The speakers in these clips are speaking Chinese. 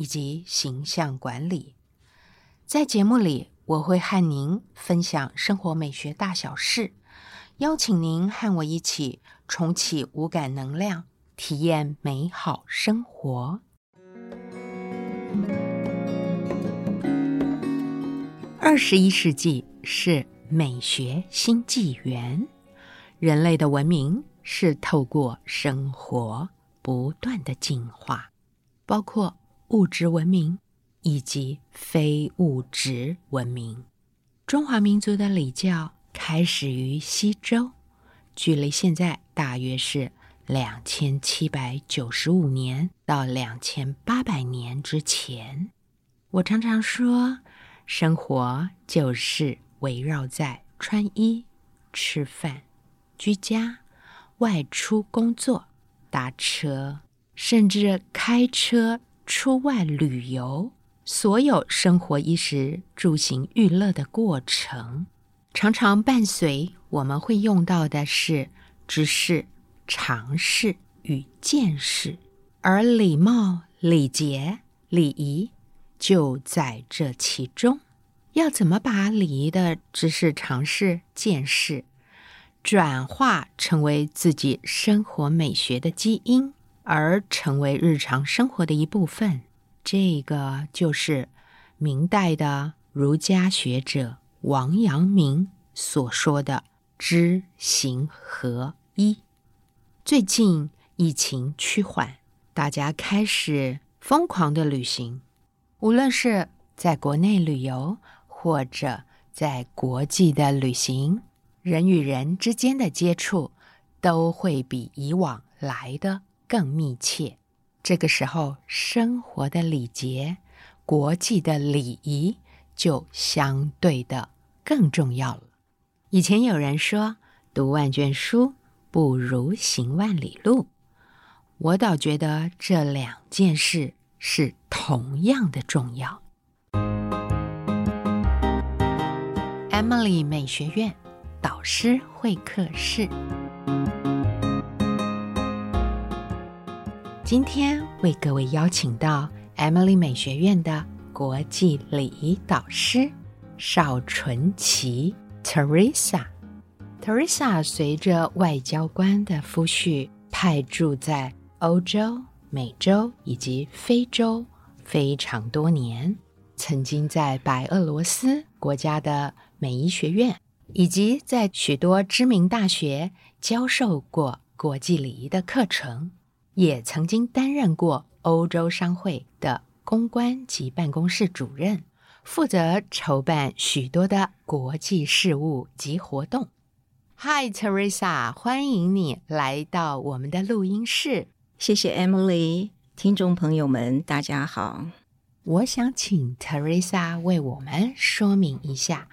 以及形象管理，在节目里我会和您分享生活美学大小事，邀请您和我一起重启五感能量，体验美好生活。二十一世纪是美学新纪元，人类的文明是透过生活不断的进化，包括。物质文明以及非物质文明，中华民族的礼教开始于西周，距离现在大约是两千七百九十五年到两千八百年之前。我常常说，生活就是围绕在穿衣、吃饭、居家、外出工作、搭车，甚至开车。出外旅游，所有生活衣食住行娱乐的过程，常常伴随我们会用到的是知识、常识与见识，而礼貌、礼节、礼仪就在这其中。要怎么把礼仪的知识、常识、见识转化成为自己生活美学的基因？而成为日常生活的一部分，这个就是明代的儒家学者王阳明所说的“知行合一”。最近疫情趋缓，大家开始疯狂的旅行，无论是在国内旅游或者在国际的旅行，人与人之间的接触都会比以往来的。更密切，这个时候，生活的礼节、国际的礼仪就相对的更重要了。以前有人说，读万卷书不如行万里路，我倒觉得这两件事是同样的重要。Emily 美学院导师会客室。今天为各位邀请到 Emily 美学院的国际礼仪导师邵纯琪 Teresa。Teresa 随着外交官的夫婿派驻在欧洲、美洲以及非洲非常多年，曾经在白俄罗斯国家的美医学院以及在许多知名大学教授过国际礼仪的课程。也曾经担任过欧洲商会的公关及办公室主任，负责筹办许多的国际事务及活动。Hi，Teresa，欢迎你来到我们的录音室。谢谢 Emily，听众朋友们，大家好。我想请 Teresa 为我们说明一下，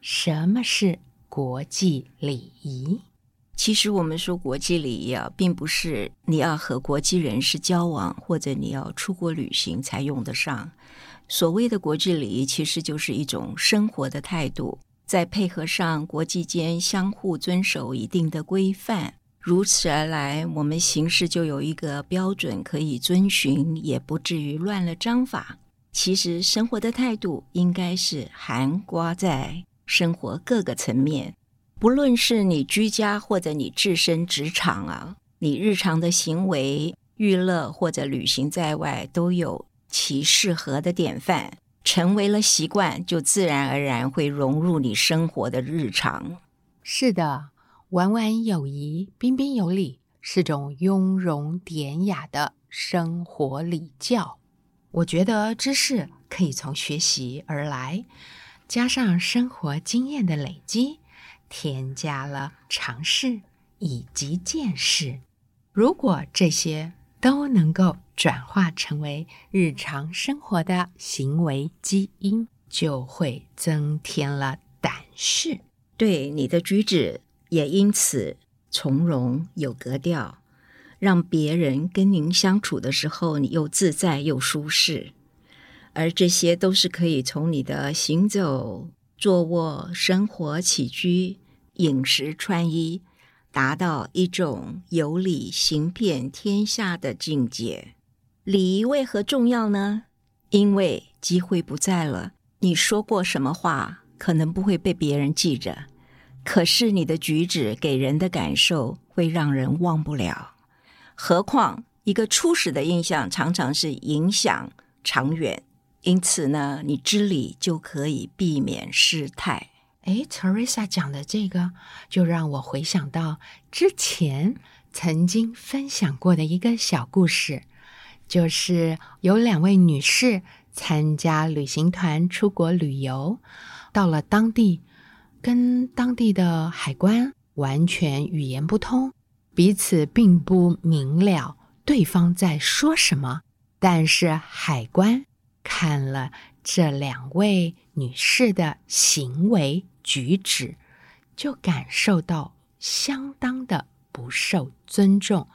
什么是国际礼仪。其实我们说国际礼仪啊，并不是你要和国际人士交往或者你要出国旅行才用得上。所谓的国际礼仪，其实就是一种生活的态度，再配合上国际间相互遵守一定的规范，如此而来，我们行事就有一个标准可以遵循，也不至于乱了章法。其实生活的态度应该是含刮在生活各个层面。不论是你居家或者你置身职场啊，你日常的行为、娱乐或者旅行在外，都有其适合的典范，成为了习惯，就自然而然会融入你生活的日常。是的，婉婉有仪、彬彬有礼，是种雍容典雅的生活礼教。我觉得知识可以从学习而来，加上生活经验的累积。添加了尝试以及见识，如果这些都能够转化成为日常生活的行为基因，就会增添了胆识。对你的举止也因此从容有格调，让别人跟您相处的时候，你又自在又舒适。而这些都是可以从你的行走、坐卧、生活起居、饮食穿衣，达到一种有礼行遍天下的境界。礼仪为何重要呢？因为机会不在了，你说过什么话，可能不会被别人记着，可是你的举止给人的感受会让人忘不了。何况一个初始的印象，常常是影响长远。因此呢，你知礼就可以避免失态。哎，Teresa 讲的这个，就让我回想到之前曾经分享过的一个小故事，就是有两位女士参加旅行团出国旅游，到了当地，跟当地的海关完全语言不通，彼此并不明了对方在说什么，但是海关。看了这两位女士的行为举止，就感受到相当的不受尊重。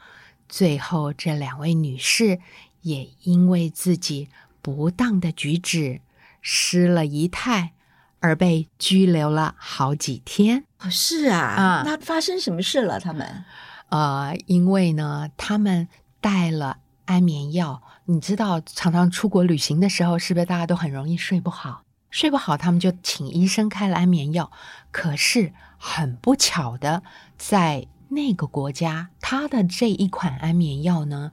最后，这两位女士也因为自己不当的举止失了仪态，而被拘留了好几天。哦是啊，啊，那发生什么事了？他们，呃，因为呢，他们带了安眠药。你知道，常常出国旅行的时候，是不是大家都很容易睡不好？睡不好，他们就请医生开了安眠药。可是很不巧的，在那个国家，他的这一款安眠药呢，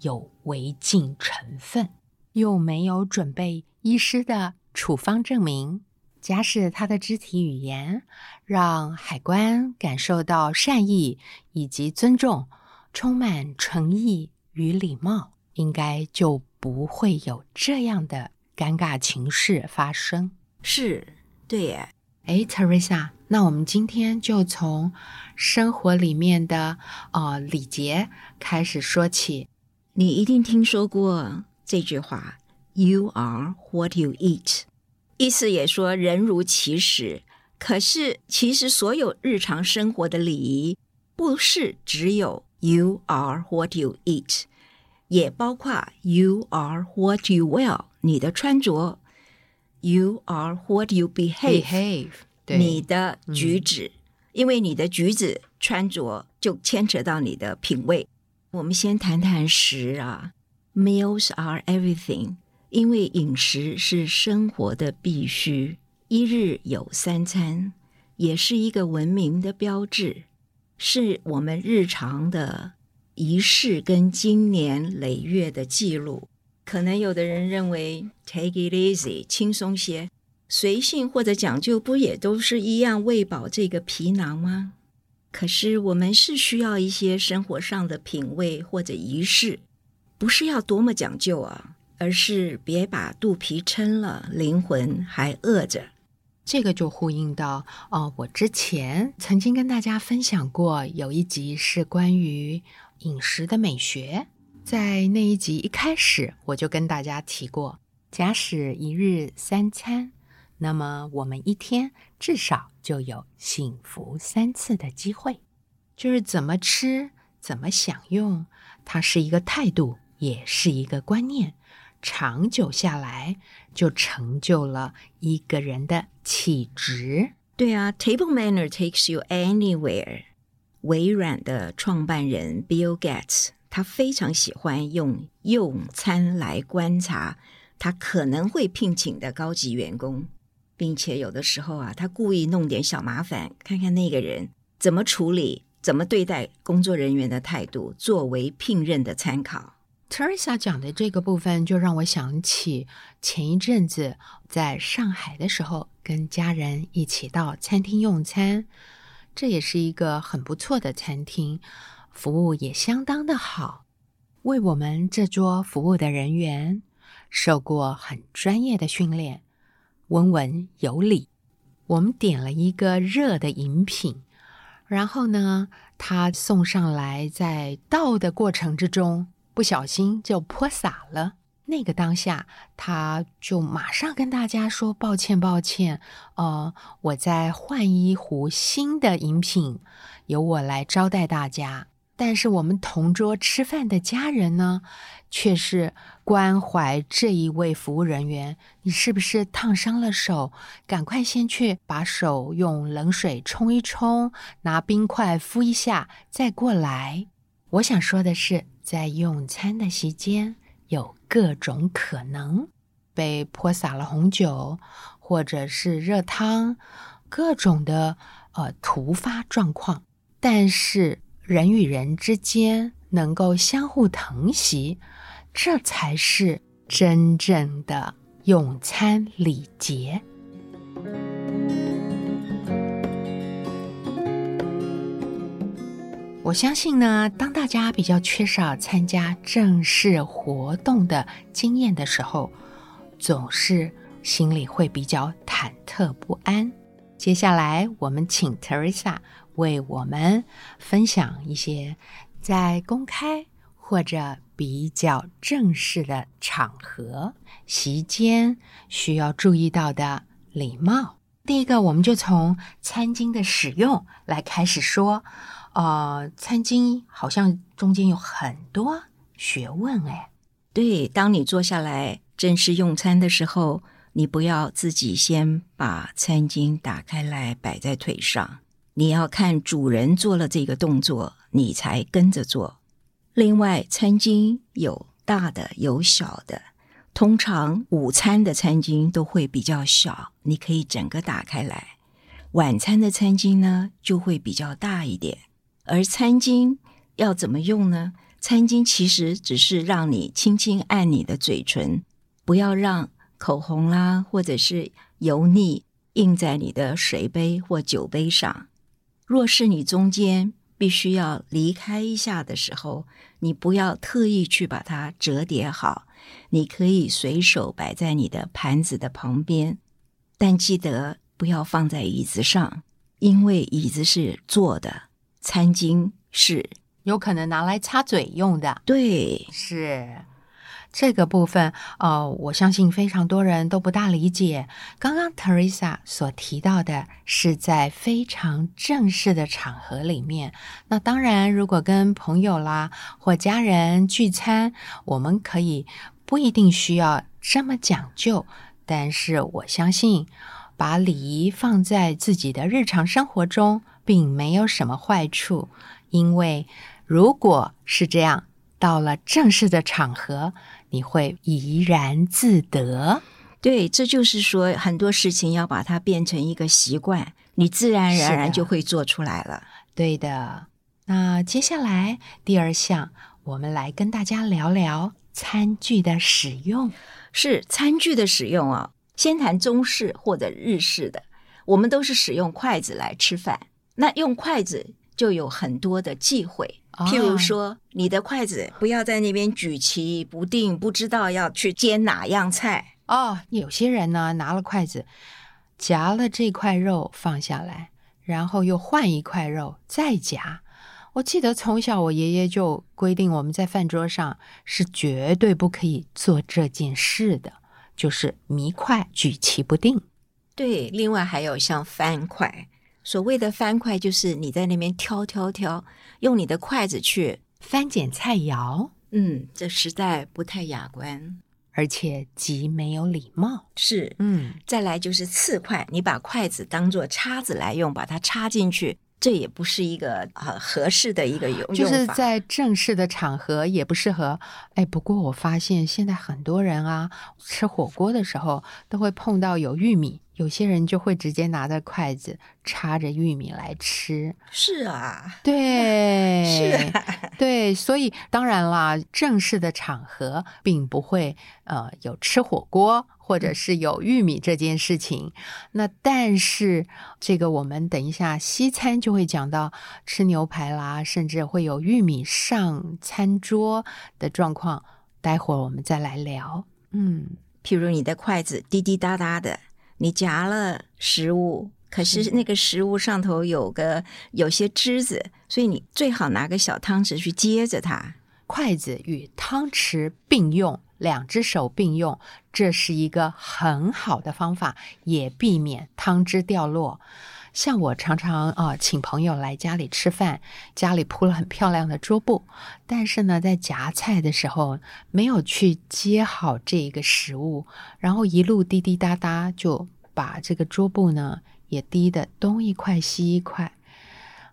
有违禁成分，又没有准备医师的处方证明。假使他的肢体语言让海关感受到善意以及尊重，充满诚意与礼貌。应该就不会有这样的尴尬情事发生。是，对耶。哎，Teresa，那我们今天就从生活里面的呃礼节开始说起。你一定听说过这句话：“You are what you eat。”意思也说人如其食。可是，其实所有日常生活的礼仪，不是只有 “You are what you eat”。也包括 you are what you wear，你的穿着；you are what you behave，你的举止。因为你的举止、穿着就牵扯到你的品味。我们先谈谈食啊，meals are everything，因为饮食是生活的必须，一日有三餐，也是一个文明的标志，是我们日常的。仪式跟经年累月的记录，可能有的人认为 take it easy 轻松些，随性或者讲究，不也都是一样喂饱这个皮囊吗？可是我们是需要一些生活上的品味或者仪式，不是要多么讲究啊，而是别把肚皮撑了，灵魂还饿着。这个就呼应到哦，我之前曾经跟大家分享过，有一集是关于。饮食的美学，在那一集一开始我就跟大家提过，假使一日三餐，那么我们一天至少就有幸福三次的机会。就是怎么吃，怎么享用，它是一个态度，也是一个观念，长久下来就成就了一个人的气质。对啊，Table manner takes you anywhere。微软的创办人 Bill Gates，他非常喜欢用用餐来观察他可能会聘请的高级员工，并且有的时候啊，他故意弄点小麻烦，看看那个人怎么处理、怎么对待工作人员的态度，作为聘任的参考。Teresa 讲的这个部分，就让我想起前一阵子在上海的时候，跟家人一起到餐厅用餐。这也是一个很不错的餐厅，服务也相当的好。为我们这桌服务的人员受过很专业的训练，温文有礼。我们点了一个热的饮品，然后呢，他送上来，在倒的过程之中，不小心就泼洒了。那个当下，他就马上跟大家说：“抱歉，抱歉，呃，我在换一壶新的饮品，由我来招待大家。但是我们同桌吃饭的家人呢，却是关怀这一位服务人员。你是不是烫伤了手？赶快先去把手用冷水冲一冲，拿冰块敷一下，再过来。我想说的是，在用餐的席间。”有各种可能被泼洒了红酒，或者是热汤，各种的呃突发状况。但是人与人之间能够相互疼惜，这才是真正的用餐礼节。我相信呢，当大家比较缺少参加正式活动的经验的时候，总是心里会比较忐忑不安。接下来，我们请 Teresa 为我们分享一些在公开或者比较正式的场合席间需要注意到的礼貌。第一个，我们就从餐巾的使用来开始说。呃，餐巾好像中间有很多学问哎。对，当你坐下来正式用餐的时候，你不要自己先把餐巾打开来摆在腿上，你要看主人做了这个动作，你才跟着做。另外，餐巾有大的有小的，通常午餐的餐巾都会比较小，你可以整个打开来；晚餐的餐巾呢，就会比较大一点。而餐巾要怎么用呢？餐巾其实只是让你轻轻按你的嘴唇，不要让口红啦或者是油腻印在你的水杯或酒杯上。若是你中间必须要离开一下的时候，你不要特意去把它折叠好，你可以随手摆在你的盘子的旁边，但记得不要放在椅子上，因为椅子是坐的。餐巾是有可能拿来擦嘴用的，对，是这个部分。哦，我相信非常多人都不大理解。刚刚 Teresa 所提到的是在非常正式的场合里面，那当然，如果跟朋友啦或家人聚餐，我们可以不一定需要这么讲究，但是我相信把礼仪放在自己的日常生活中。并没有什么坏处，因为如果是这样，到了正式的场合，你会怡然自得。对，这就是说，很多事情要把它变成一个习惯，你自然而然就会做出来了。对的。那接下来第二项，我们来跟大家聊聊餐具的使用。是餐具的使用啊，先谈中式或者日式的，我们都是使用筷子来吃饭。那用筷子就有很多的忌讳，譬如说，你的筷子不要在那边举棋不定，不知道要去煎哪样菜哦。有些人呢，拿了筷子夹了这块肉放下来，然后又换一块肉再夹。我记得从小我爷爷就规定我们在饭桌上是绝对不可以做这件事的，就是迷筷举棋不定。对，另外还有像翻筷。所谓的翻筷，就是你在那边挑挑挑，用你的筷子去翻捡菜肴。嗯，这实在不太雅观，而且极没有礼貌。是，嗯，再来就是刺筷，你把筷子当做叉子来用，把它插进去，这也不是一个呃合适的一个用就是在正式的场合也不适合。哎，不过我发现现在很多人啊，吃火锅的时候都会碰到有玉米。有些人就会直接拿着筷子插着玉米来吃。是啊，对，是，对，所以当然啦，正式的场合并不会呃有吃火锅或者是有玉米这件事情。那但是这个我们等一下西餐就会讲到吃牛排啦，甚至会有玉米上餐桌的状况。待会儿我们再来聊。嗯，譬如你的筷子滴滴答答的。你夹了食物，可是那个食物上头有个有些汁子，所以你最好拿个小汤匙去接着它。筷子与汤匙并用，两只手并用，这是一个很好的方法，也避免汤汁掉落。像我常常啊，请朋友来家里吃饭，家里铺了很漂亮的桌布，但是呢，在夹菜的时候没有去接好这一个食物，然后一路滴滴答答就把这个桌布呢也滴的东一块西一块。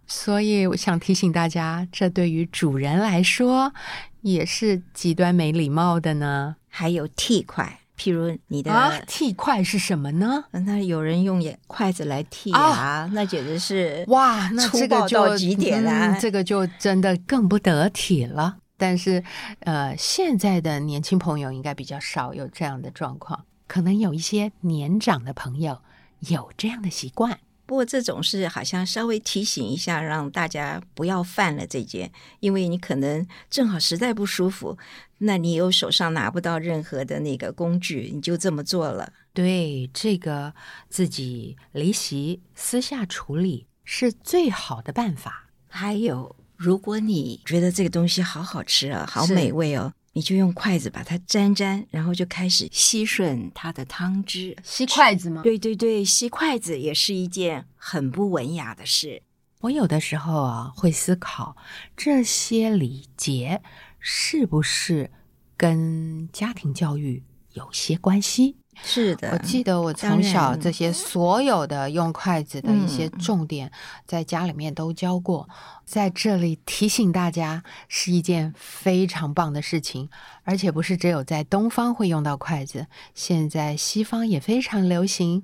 所以我想提醒大家，这对于主人来说也是极端没礼貌的呢。还有替筷，譬如你的、啊，剃筷是什么呢？那有人用也筷子来剃啊，那简直是哇，那粗这个就极点啊！嗯这个就真的更不得体了。但是，呃，现在的年轻朋友应该比较少有这样的状况，可能有一些年长的朋友有这样的习惯。不过这种是好像稍微提醒一下，让大家不要犯了这件，因为你可能正好实在不舒服，那你又手上拿不到任何的那个工具，你就这么做了。对这个自己离席私下处理是最好的办法。还有，如果你觉得这个东西好好吃啊，好美味哦，你就用筷子把它沾沾，然后就开始吸吮它的汤汁。吸筷子吗？对对对，吸筷子也是一件很不文雅的事。我有的时候啊会思考这些礼节是不是跟家庭教育有些关系。是的，我记得我从小这些所有的用筷子的一些嗯重点，在家里面都教过，在这里提醒大家是一件非常棒的事情，而且不是只有在东方会用到筷子，现在西方也非常流行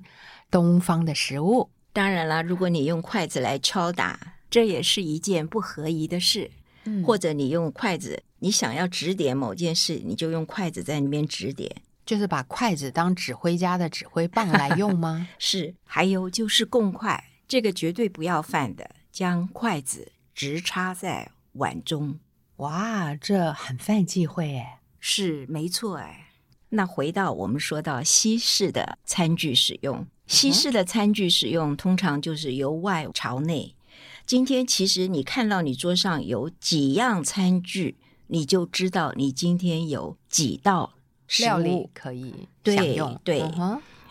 东方的食物。当然了，如果你用筷子来敲打，这也是一件不合宜的事。嗯或者你用筷子，你想要指点某件事，你就用筷子在那边指点。就是把筷子当指挥家的指挥棒来用吗？是，还有就是共筷，这个绝对不要犯的，将筷子直插在碗中。哇，这很犯忌讳哎。是没错哎。那回到我们说到西式的餐具使用，西式的餐具使用通常就是由外朝内。今天其实你看到你桌上有几样餐具，你就知道你今天有几道食料理。可以对享用，对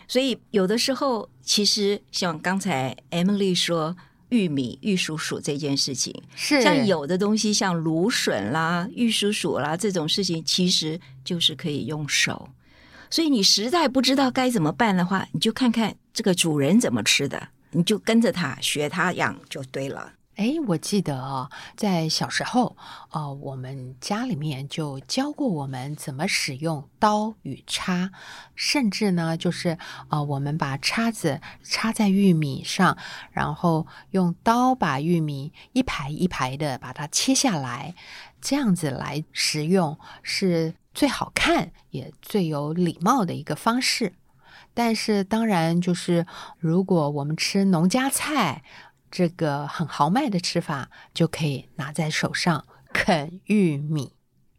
所以有的时候，其实像刚才 Emily 说玉米、玉蜀黍这件事情，是像有的东西，像芦笋啦、玉蜀黍啦这种事情，其实就是可以用手。所以你实在不知道该怎么办的话，你就看看这个主人怎么吃的，你就跟着他学他养就对了。哎，我记得哦，在小时候，呃，我们家里面就教过我们怎么使用刀与叉，甚至呢，就是呃，我们把叉子插在玉米上，然后用刀把玉米一排一排的把它切下来，这样子来食用是最好看也最有礼貌的一个方式。但是当然，就是如果我们吃农家菜，这个很豪迈的吃法，就可以拿在手上啃玉米。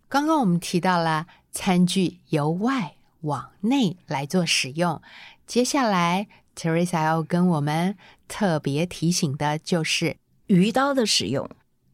刚刚我们提到了餐具由外往内来做使用，接下来 Teresa 要跟我们特别提醒的就是鱼刀的使用，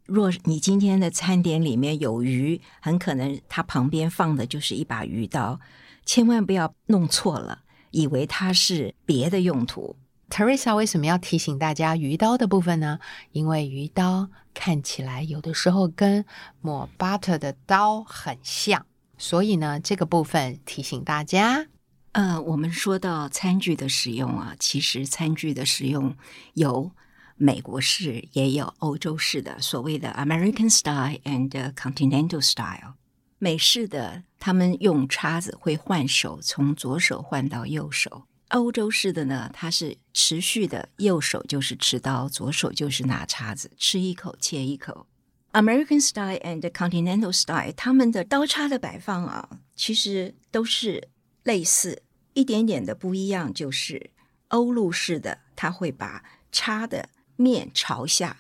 若你今天的餐点里面有鱼，很可能它旁边放的就是一把鱼刀，千万不要弄错了，以为它是别的用途。Teresa 为什么要提醒大家鱼刀的部分呢？因为鱼刀看起来有的时候跟抹 butter 的刀很像，所以呢，这个部分提醒大家。呃，我们说到餐具的使用啊，其实餐具的使用有美国式，也有欧洲式的，所谓的 American style and Continental style。美式的，他们用叉子会换手，从左手换到右手。欧洲式的呢，它是持续的，右手就是持刀，左手就是拿叉子，吃一口切一口。American style and Continental style，他们的刀叉的摆放啊，其实都是类似，一点点的不一样，就是欧陆式的，它会把叉的面朝下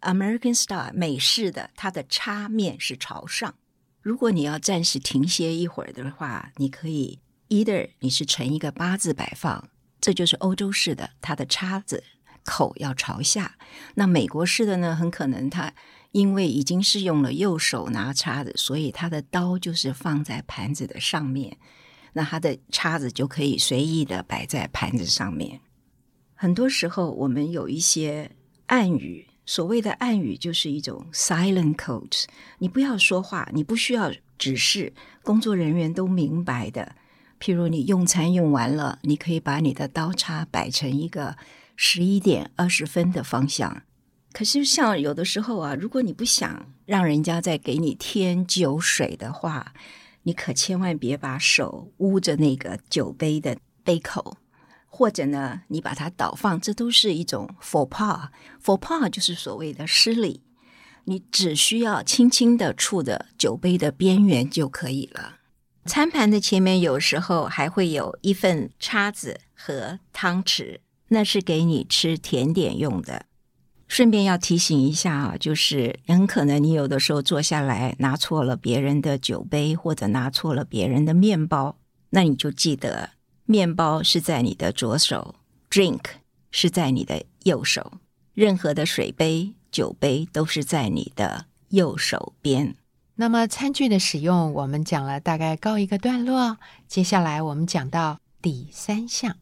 ；American style 美式的，它的叉面是朝上。如果你要暂时停歇一会儿的话，你可以 either 你是呈一个八字摆放，这就是欧洲式的，它的叉子口要朝下。那美国式的呢，很可能它因为已经是用了右手拿叉子，所以它的刀就是放在盘子的上面，那他的叉子就可以随意的摆在盘子上面。很多时候，我们有一些暗语，所谓的暗语就是一种 silent code，你不要说话，你不需要指示，工作人员都明白的。譬如你用餐用完了，你可以把你的刀叉摆成一个十一点二十分的方向。可是，像有的时候啊，如果你不想让人家再给你添酒水的话，你可千万别把手捂着那个酒杯的杯口，或者呢，你把它倒放，这都是一种 faux pas。faux pas 就是所谓的失礼，你只需要轻轻的触着酒杯的边缘就可以了。餐盘的前面有时候还会有一份叉子和汤匙，那是给你吃甜点用的。顺便要提醒一下啊，就是很可能你有的时候坐下来拿错了别人的酒杯，或者拿错了别人的面包，那你就记得面包是在你的左手，drink 是在你的右手，任何的水杯、酒杯都是在你的右手边。那么餐具的使用，我们讲了大概告一个段落，接下来我们讲到第三项，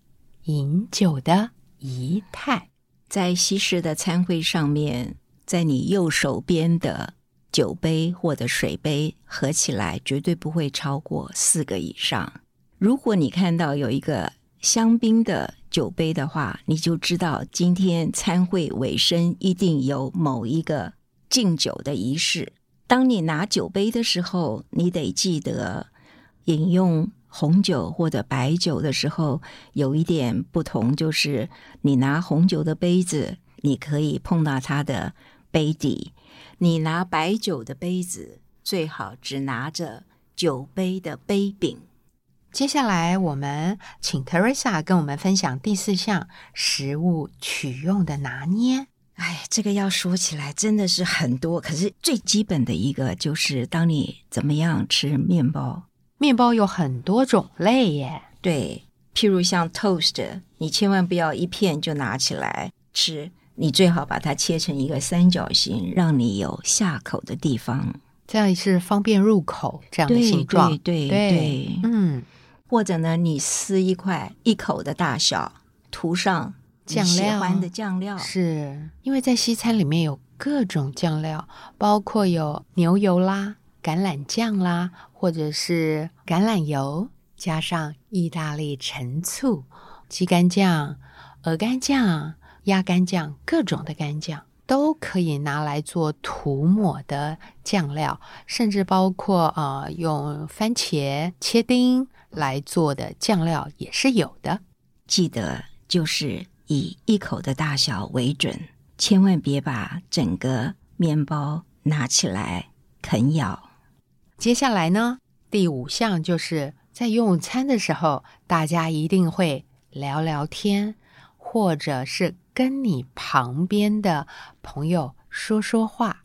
饮酒的仪态。在西式的餐会上面，在你右手边的酒杯或者水杯合起来绝对不会超过四个以上。如果你看到有一个香槟的酒杯的话，你就知道今天餐会尾声一定有某一个敬酒的仪式。当你拿酒杯的时候，你得记得饮用。红酒或者白酒的时候，有一点不同，就是你拿红酒的杯子，你可以碰到它的杯底；你拿白酒的杯子，最好只拿着酒杯的杯柄。接下来，我们请 Teresa 跟我们分享第四项食物取用的拿捏。哎，这个要说起来真的是很多，可是最基本的一个就是，当你怎么样吃面包。面包有很多种类耶，对，譬如像 toast，你千万不要一片就拿起来吃，你最好把它切成一个三角形，让你有下口的地方，这样是方便入口这样的形状。对对对，嗯，或者呢，你撕一块一口的大小，涂上酱料，喜欢的酱料，是因为在西餐里面有各种酱料，包括有牛油啦。橄榄酱啦，或者是橄榄油，加上意大利陈醋、鸡肝酱、鹅肝酱、鸭肝酱，各种的干酱都可以拿来做涂抹的酱料，甚至包括啊，用番茄切丁来做的酱料也是有的。记得就是以一口的大小为准，千万别把整个面包拿起来啃咬。接下来呢，第五项就是在用餐的时候，大家一定会聊聊天，或者是跟你旁边的朋友说说话。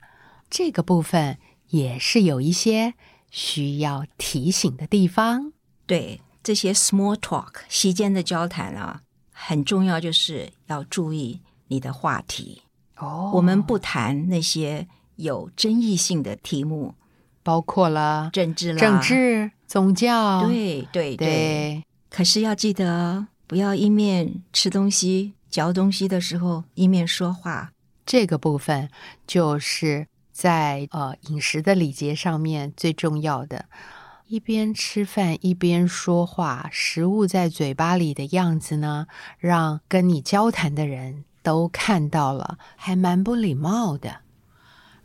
这个部分也是有一些需要提醒的地方。对这些 small talk 席间的交谈啊，很重要，就是要注意你的话题。哦，我们不谈那些有争议性的题目。包括了政治、政治、宗教，对对对。可是要记得，不要一面吃东西、嚼东西的时候一面说话。这个部分就是在呃饮食的礼节上面最重要的。一边吃饭一边说话，食物在嘴巴里的样子呢，让跟你交谈的人都看到了，还蛮不礼貌的。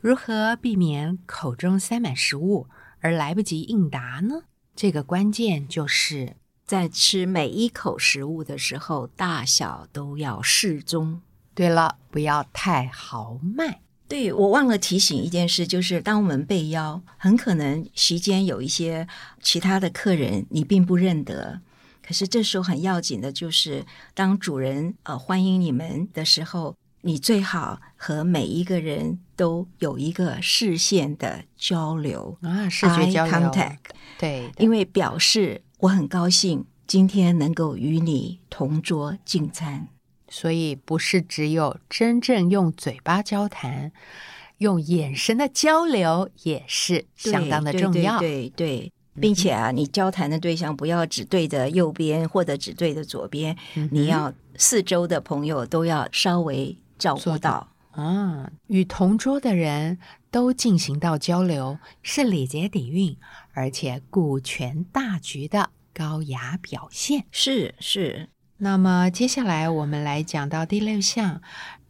如何避免口中塞满食物而来不及应答呢？这个关键就是在吃每一口食物的时候，大小都要适中。对了，不要太豪迈。对我忘了提醒一件事，就是当我们被邀，很可能席间有一些其他的客人你并不认得，可是这时候很要紧的就是，当主人呃欢迎你们的时候。你最好和每一个人都有一个视线的交流啊，视觉交流，对，因为表示我很高兴今天能够与你同桌进餐，所以不是只有真正用嘴巴交谈，用眼神的交流也是相当的重要。对对对，并且啊，你交谈的对象不要只对着右边或者只对着左边，你要四周的朋友都要稍微照顾到。啊，与同桌的人都进行到交流，是礼节底蕴，而且顾全大局的高雅表现。是是。那么接下来我们来讲到第六项，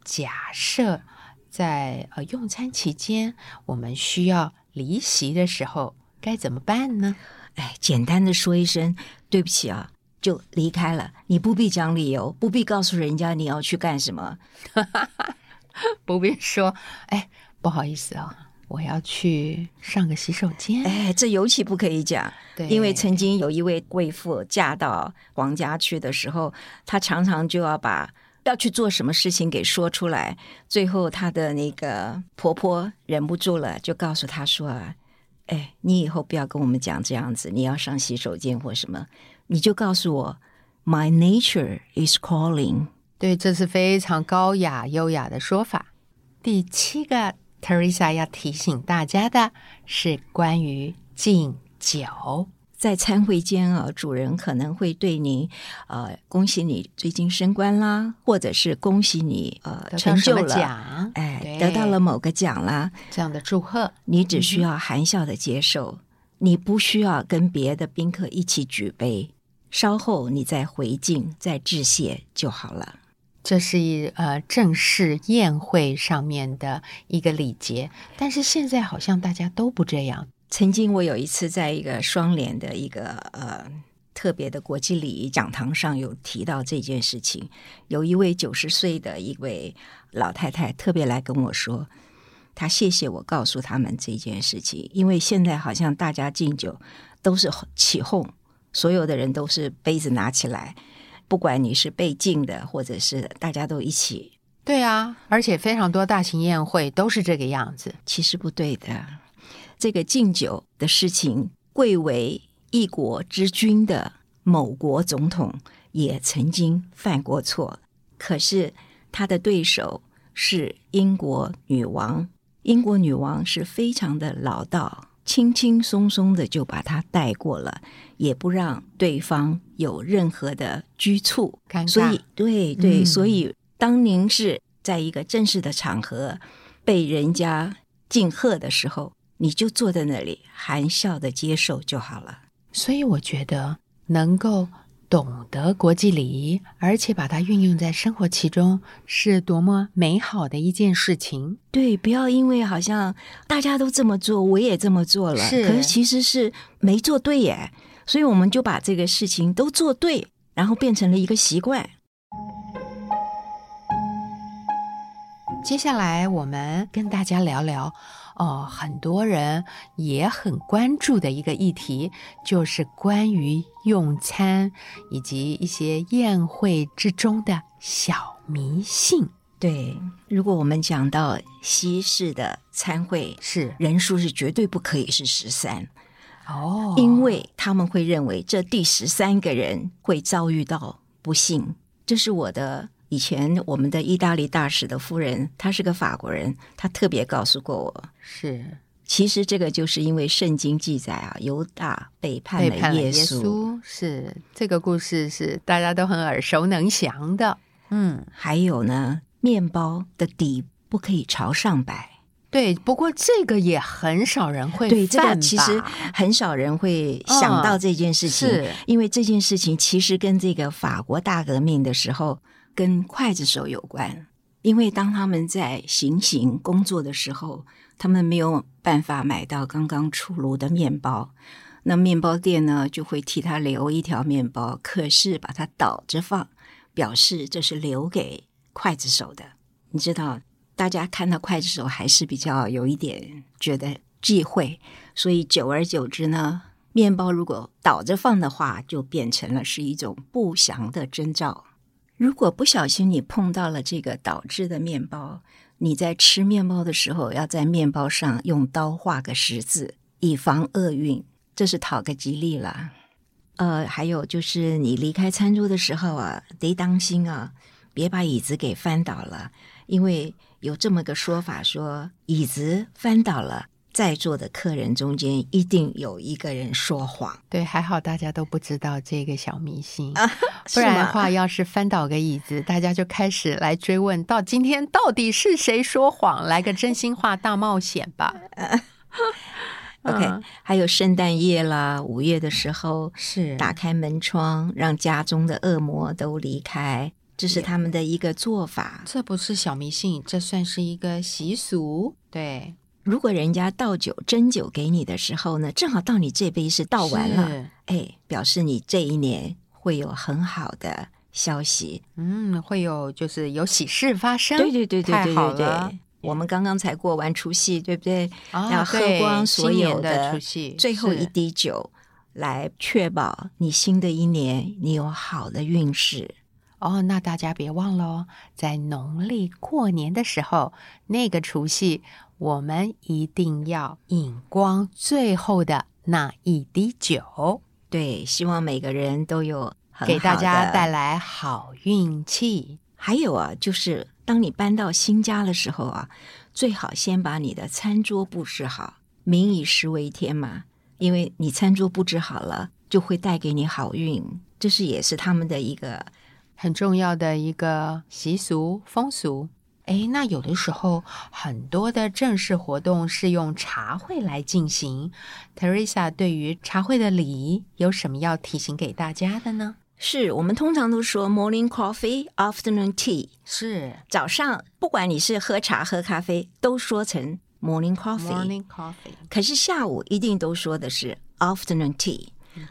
假设在呃用餐期间，我们需要离席的时候，该怎么办呢？哎，简单的说一声对不起啊，就离开了，你不必讲理由，不必告诉人家你要去干什么。不必说，哎，不好意思啊，我要去上个洗手间。哎，这尤其不可以讲，因为曾经有一位贵妇嫁到皇家去的时候，她常常就要把要去做什么事情给说出来。最后，她的那个婆婆忍不住了，就告诉她说：“啊，哎，你以后不要跟我们讲这样子，你要上洗手间或什么，你就告诉我，My nature is calling。”对，这是非常高雅优雅的说法。第七个，Teresa 要提醒大家的是关于敬酒。在餐会间啊，主人可能会对您，呃，恭喜你最近升官啦，或者是恭喜你呃成就了奖，哎，得到了某个奖啦，这样的祝贺，你只需要含笑的接受，你不需要跟别的宾客一起举杯，稍后你再回敬、再致谢就好了。这是一呃正式宴会上面的一个礼节，但是现在好像大家都不这样。曾经我有一次在一个双联的一个呃特别的国际礼仪讲堂上有提到这件事情，有一位九十岁的一位老太太特别来跟我说，她谢谢我告诉他们这件事情，因为现在好像大家敬酒都是起哄，所有的人都是杯子拿起来。不管你是被禁的，或者是大家都一起，对啊，而且非常多大型宴会都是这个样子。其实不对的，这个敬酒的事情，贵为一国之君的某国总统也曾经犯过错。可是他的对手是英国女王，英国女王是非常的老道。轻轻松松的就把他带过了，也不让对方有任何的拘束。所以，对对，所以当您是在一个正式的场合被人家敬贺的时候，你就坐在那里含笑的接受就好了。所以，我觉得能够。懂得国际礼仪，而且把它运用在生活其中，是多么美好的一件事情。对，不要因为好像大家都这么做，我也这么做了，是，可是其实是没做对耶。所以我们就把这个事情都做对，然后变成了一个习惯。接下来，我们跟大家聊聊。哦，很多人也很关注的一个议题，就是关于用餐以及一些宴会之中的小迷信。对，如果我们讲到西式的餐会，是人数是绝对不可以是十三哦，因为他们会认为这第十三个人会遭遇到不幸。这是我的。以前我们的意大利大使的夫人，她是个法国人，她特别告诉过我，是其实这个就是因为圣经记载啊，犹大背叛了耶稣，是这个故事是大家都很耳熟能详的。嗯，还有呢，面包的底不可以朝上摆。对，不过这个也很少人会对这个其实很少人会想到这件事情，因为这件事情其实跟这个法国大革命的时候。跟刽子手有关，因为当他们在行刑工作的时候，他们没有办法买到刚刚出炉的面包，那面包店呢就会替他留一条面包，可是把它倒着放，表示这是留给刽子手的。你知道，大家看到刽子手还是比较有一点觉得忌讳，所以久而久之呢，面包如果倒着放的话，就变成了是一种不祥的征兆。如果不小心你碰到了这个导致的面包，你在吃面包的时候，要在面包上用刀画个十字，以防厄运，这是讨个吉利了。呃，还有就是你离开餐桌的时候啊，得当心啊，别把椅子给翻倒了，因为有这么个说法说，椅子翻倒了，在座的客人中间一定有一个人说谎。对，还好大家都不知道这个小迷信，啊 不然的话，要是翻倒个椅子，大家就开始来追问，到今天到底是谁说谎？来个真心话大冒险吧。OK，、嗯还有圣诞夜啦，五月的时候是打开门窗，让家中的恶魔都离开，这是他们的一个做法。这不是小迷信，这算是一个习俗。对，如果人家倒酒斟酒给你的时候呢，正好到你这杯是倒完了，是哎，表示你这一年会有很好的消息。嗯，会有就是有喜事发生。对对对对太对对对。我们刚刚才过完除夕，对不对？啊要喝光所有的最后一滴酒，来确保你新的一年你有好的运势。哦，那大家别忘了哦，在农历过年的时候，那个除夕，我们一定要饮光最后的那一滴酒，对，希望每个人都有给大家带来好运气。还有啊，就是当你搬到新家的时候啊，最好先把你的餐桌布置好。民以食为天嘛，因为你餐桌布置好了，就会带给你好运。这是也是他们的一个很重要的一个习俗风俗。诶，那有的时候很多的正式活动是用茶会来进行。Teresa 对于茶会的礼仪有什么要提醒给大家的呢？是我们通常都说 morning coffee, afternoon tea。是早上不管你是喝茶喝咖啡，都说成 morning coffee。morning coffee。可是下午一定都说的是 afternoon tea。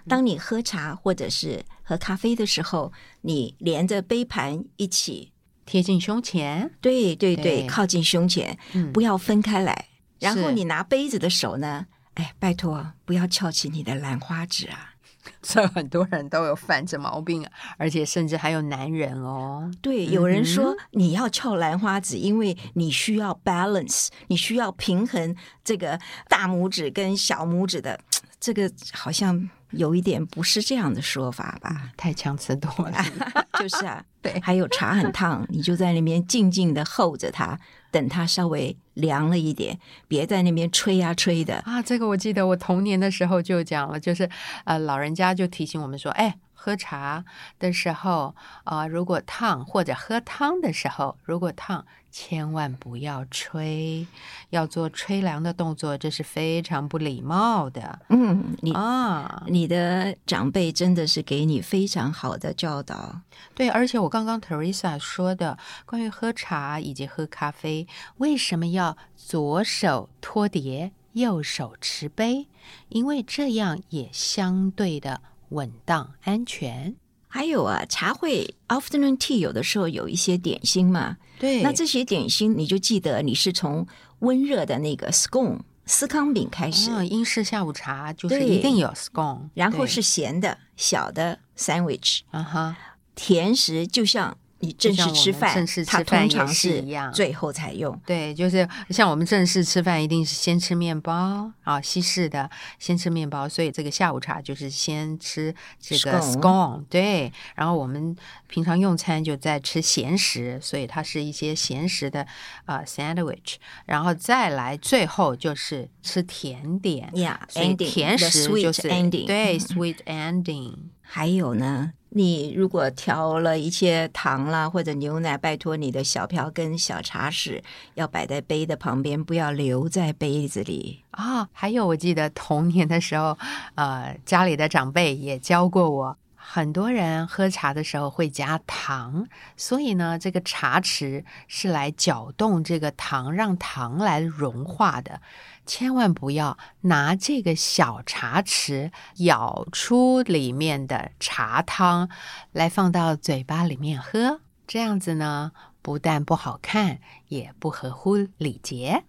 当你喝茶或者是喝咖啡的时候，你连着杯盘一起，贴近胸前，对对对，对靠近胸前，嗯不要分开来。然后你拿杯子的手呢，哎，拜托不要翘起你的兰花指啊。这很多人都有犯这毛病，而且甚至还有男人哦。对，有人说嗯你要翘兰花指，因为你需要 balance，你需要平衡这个大拇指跟小拇指的，这个好像有一点不是这样的说法吧？太强词夺理，就是啊，对还有茶很烫，你就在那边静静的候着它，等它稍微凉了一点，别在那边吹呀、吹的。啊，这个我记得我童年的时候就讲了，就是呃，老人家就提醒我们说，哎，喝茶的时候啊、如果烫或者喝汤的时候，如果烫，千万不要吹，要做吹凉的动作，这是非常不礼貌的嗯，你、啊。你的长辈真的是给你非常好的教导。对，而且我刚刚 Teresa 说的关于喝茶以及喝咖啡，为什么要左手托碟，右手持杯？因为这样也相对的稳当安全。还有啊，茶会 afternoon tea 有的时候有一些点心嘛，对。那这些点心你就记得你是从温热的那个 scone 司康饼开始，啊，英式下午茶就是一定有 scone，然后是咸的小的 sandwich，啊哈，甜食就像你正式吃饭，正式吃饭通常也是一样最后才用。对，就是像我们正式吃饭，一定是先吃面包啊，西式的先吃面包，所以这个下午茶就是先吃这个 Scone 对，然后我们平常用餐就在吃咸食，所以它是一些咸食的呃 sandwich，然后再来最后就是吃甜点。Yeah, 所以甜食就是 ending 对嗯 sweet ending，还有呢，你如果调了一些糖啦或者牛奶，拜托你的小瓢跟小茶匙要摆在杯的旁边，不要留在杯子里。啊、还有我记得童年的时候，呃，家里的长辈也教过我，很多人喝茶的时候会加糖，所以呢，这个茶匙是来搅动这个糖，让糖来融化的。千万不要拿这个小茶匙舀出里面的茶汤来放到嘴巴里面喝，这样子呢，不但不好看，也不合乎礼节。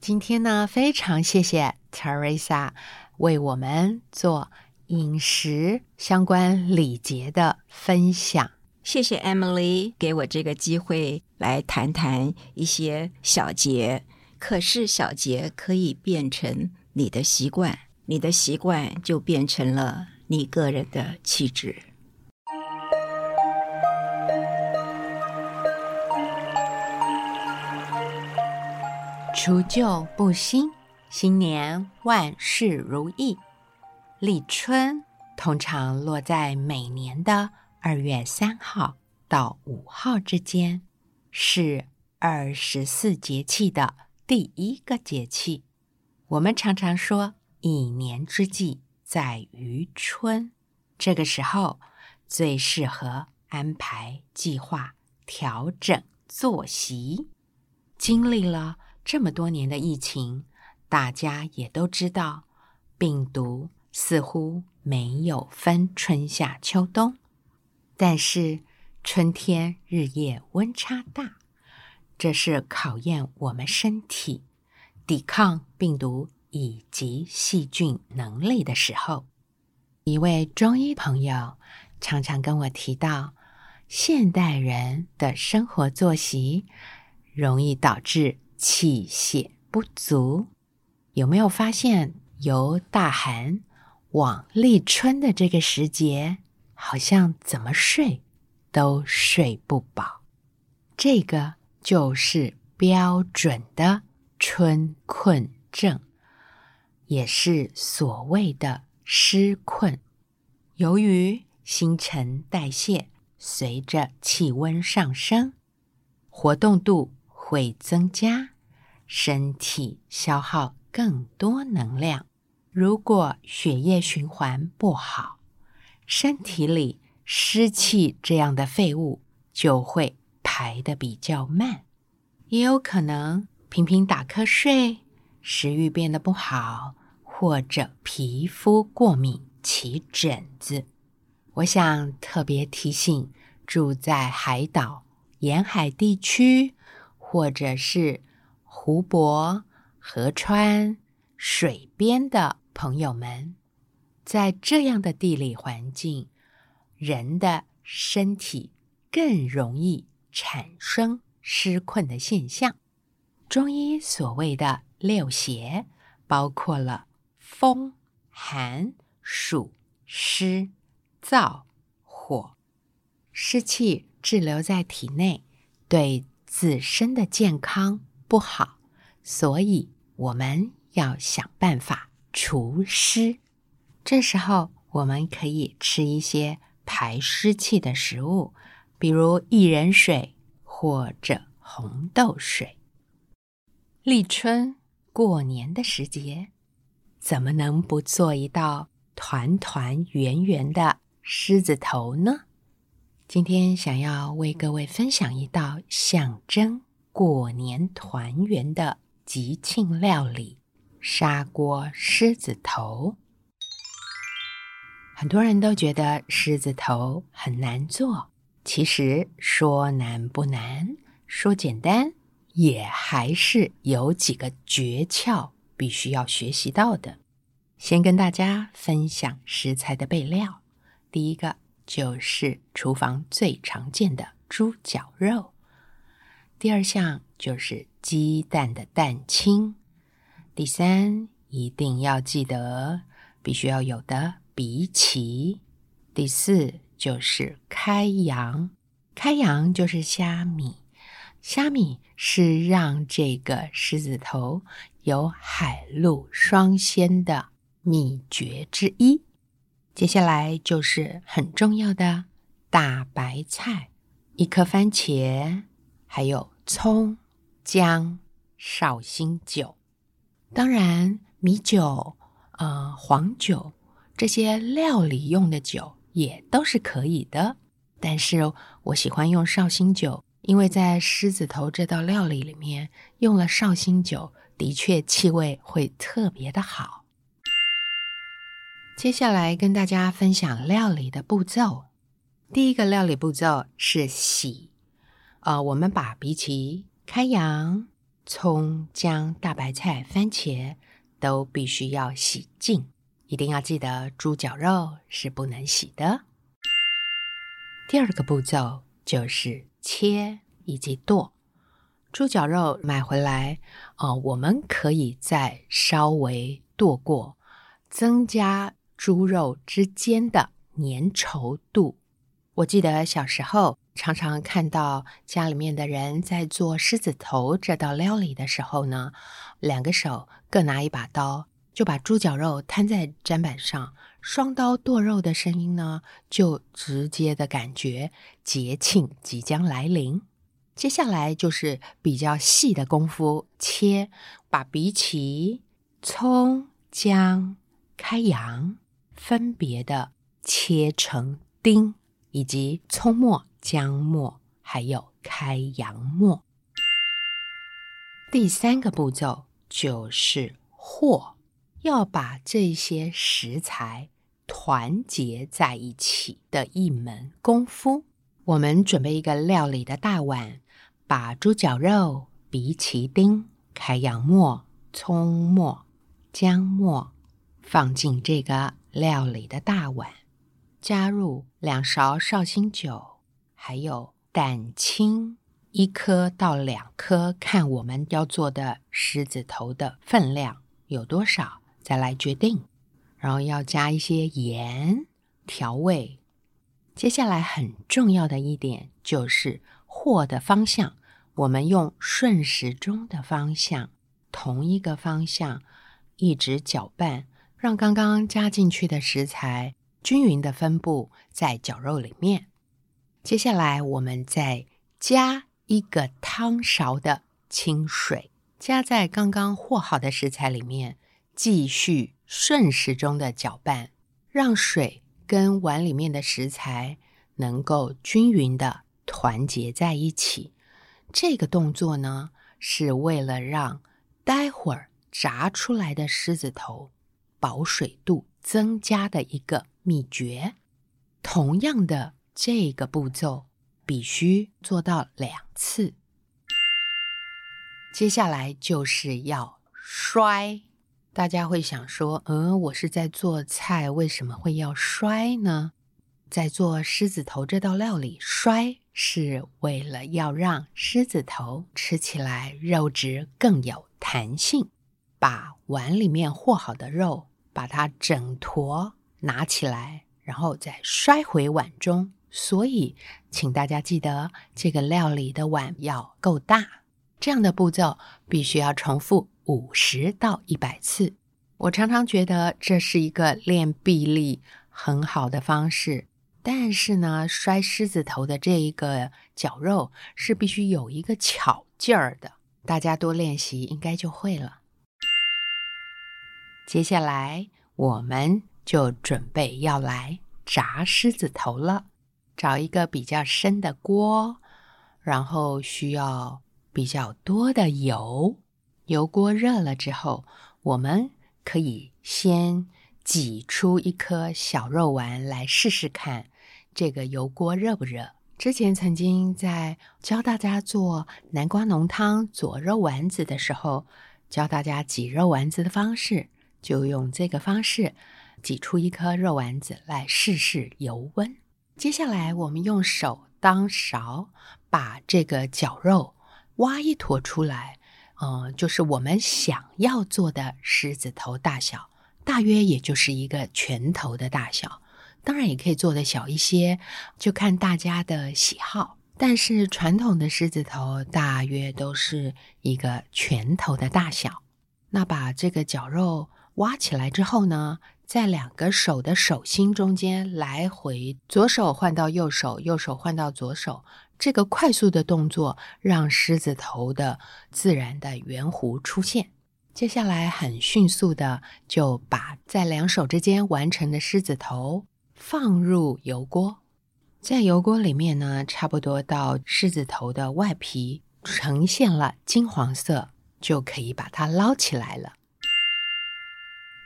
今天呢，非常谢谢 Teresa 为我们做饮食相关礼节的分享。谢谢 Emily 给我这个机会来谈谈一些小节。可是小节可以变成你的习惯，你的习惯就变成了你个人的气质。除旧布新，新年万事如意。立春通常落在每年的二月三号到五号之间，是二十四节气的第一个节气。我们常常说，一年之计在于春，这个时候最适合安排计划、调整作息。经历了这么多年的疫情，大家也都知道，病毒。似乎没有分春夏秋冬，但是春天日夜温差大，这是考验我们身体抵抗病毒以及细菌能力的时候。一位中医朋友常常跟我提到，现代人的生活作息容易导致气血不足。有没有发现由大寒？往立春的这个时节，好像怎么睡都睡不饱，这个就是标准的春困症，也是所谓的湿困。由于新陈代谢随着气温上升，活动度会增加，身体消耗更多能量。如果血液循环不好，身体里湿气这样的废物就会排的比较慢，也有可能频频打瞌睡，食欲变得不好，或者皮肤过敏起疹子。我想特别提醒住在海岛、沿海地区，或者是湖泊、河川、水边的。朋友们，在这样的地理环境，人的身体更容易产生湿困的现象。中医所谓的六邪，包括了风、寒、暑、湿、燥、火。湿气滞留在体内，对自身的健康不好，所以我们要想办法。除湿，这时候我们可以吃一些排湿气的食物，比如薏仁水或者红豆水。立春过年的时节，怎么能不做一道团团圆圆的狮子头呢？今天想要为各位分享一道象征过年团圆的吉庆料理。砂锅狮子头，很多人都觉得狮子头很难做。其实说难不难，说简单也还是有几个诀窍必须要学习到的。先跟大家分享食材的备料，第一个就是厨房最常见的猪脚肉，第二项就是鸡蛋的蛋清。第三，一定要记得必须要有的荸荠。第四，就是开阳，开阳就是虾米，虾米是让这个狮子头有海陆双鲜的秘诀之一。接下来就是很重要的大白菜，一颗番茄，还有葱、姜、绍兴酒。当然，米酒、呃黄酒这些料理用的酒也都是可以的。但是我喜欢用绍兴酒，因为在狮子头这道料理里面用了绍兴酒，的确气味会特别的好。接下来跟大家分享料理的步骤。第一个料理步骤是洗，呃，我们把荸荠开阳。葱、姜、大白菜、番茄都必须要洗净，一定要记得猪脚肉是不能洗的。第二个步骤就是切以及剁猪脚肉，买回来哦，我们可以再稍微剁过，增加猪肉之间的粘稠度。我记得小时候常常看到家里面的人在做狮子头这道料理的时候呢，两个手各拿一把刀，就把猪脚肉摊在砧板上，双刀剁肉的声音呢，就直接的感觉节庆即将来临。接下来就是比较细的功夫，切，把荸荠、葱、姜、开洋分别的切成丁，以及葱末。姜末，还有开洋末。第三个步骤就是和，要把这些食材团结在一起的一门功夫。我们准备一个料理的大碗，把猪脚肉、荸荠丁、开洋末、葱末、姜末放进这个料理的大碗，加入两勺绍兴酒。还有蛋清一颗到两颗，看我们要做的狮子头的分量有多少，再来决定。然后要加一些盐调味。接下来很重要的一点就是和的方向，我们用顺时钟的方向，同一个方向一直搅拌，让刚刚加进去的食材均匀的分布在绞肉里面。接下来，我们再加一个汤勺的清水，加在刚刚和好的食材里面，继续顺时钟的搅拌，让水跟碗里面的食材能够均匀的团结在一起。这个动作呢，是为了让待会儿炸出来的狮子头保水度增加的一个秘诀。同样的。这个步骤必须做到两次。接下来就是要摔。大家会想说：“嗯，我是在做菜，为什么会要摔呢？”在做狮子头这道料理，摔是为了要让狮子头吃起来肉质更有弹性。把碗里面和好的肉，把它整坨拿起来，然后再摔回碗中。所以，请大家记得，这个料理的碗要够大。这样的步骤必须要重复五十到一百次。我常常觉得这是一个练臂力很好的方式，但是呢，摔狮子头的这一个绞肉是必须有一个巧劲儿的。大家多练习，应该就会了。接下来，我们就准备要来炸狮子头了。找一个比较深的锅，然后需要比较多的油。油锅热了之后，我们可以先挤出一颗小肉丸来试试看，这个油锅热不热？之前曾经在教大家做南瓜浓汤佐肉丸子的时候，教大家挤肉丸子的方式，就用这个方式挤出一颗肉丸子来试试油温。接下来，我们用手当勺，把这个绞肉挖一坨出来，嗯，就是我们想要做的狮子头大小，大约也就是一个拳头的大小。当然也可以做的小一些，就看大家的喜好。但是传统的狮子头大约都是一个拳头的大小。那把这个绞肉挖起来之后呢？在两个手的手心中间来回，左手换到右手，右手换到左手，这个快速的动作让狮子头的自然的圆弧出现。接下来很迅速的就把在两手之间完成的狮子头放入油锅，在油锅里面呢，差不多到狮子头的外皮呈现了金黄色，就可以把它捞起来了。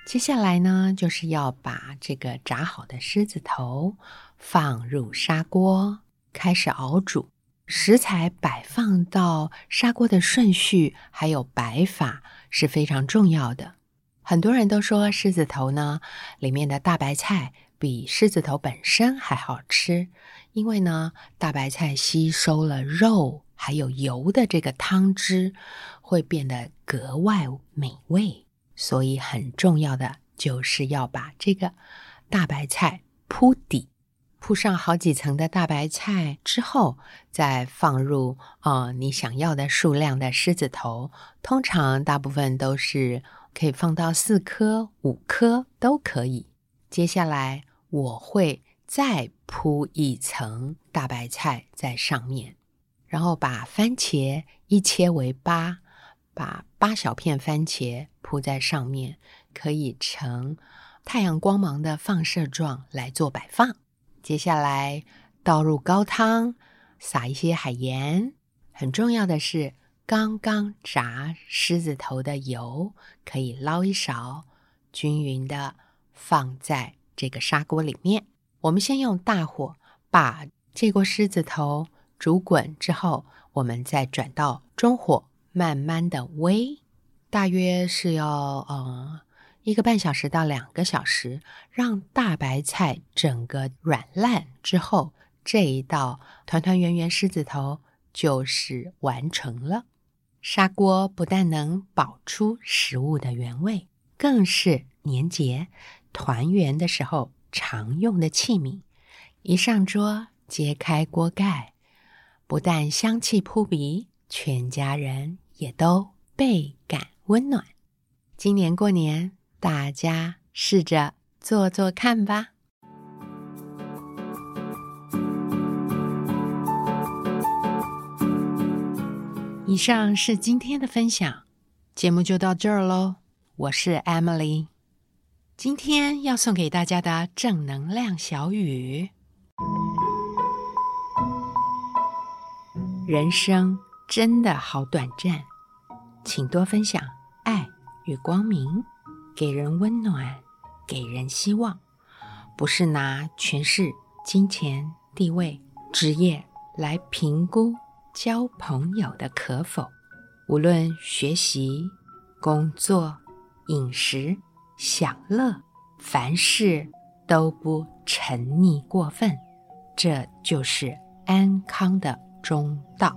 接下来呢，就是要把这个炸好的狮子头放入砂锅，开始熬煮。食材摆放到砂锅的顺序还有摆法是非常重要的。很多人都说狮子头呢，里面的大白菜比狮子头本身还好吃，因为呢，大白菜吸收了肉还有油的这个汤汁，会变得格外美味。所以很重要的就是要把这个大白菜铺底，铺上好几层的大白菜之后，再放入呃你想要的数量的狮子头，通常大部分都是可以放到四颗、五颗都可以。接下来我会再铺一层大白菜在上面，然后把番茄一切为八，把八小片番茄铺在上面，可以呈太阳光芒的放射状来做摆放。接下来倒入高汤，撒一些海盐。很重要的是，刚刚炸狮子头的油可以捞一勺，均匀的。放在这个砂锅里面，我们先用大火把这锅狮子头煮滚之后，我们再转到中火，慢慢的煨，大约是要呃一个半小时到两个小时，让大白菜整个软烂之后，这一道团团圆圆狮子头就是完成了。砂锅不但能保出食物的原味，更是年节。团圆的时候常用的器皿，一上桌揭开锅盖，不但香气扑鼻，全家人也都倍感温暖。今年过年，大家试着做做看吧。以上是今天的分享，节目就到这儿喽。我是 Emily。今天要送给大家的正能量小语：人生真的好短暂，请多分享爱与光明，给人温暖，给人希望。不是拿权势、金钱、地位、职业来评估交朋友的可否。无论学习、工作、饮食。享乐，凡事都不沉溺过分，这就是安康的中道。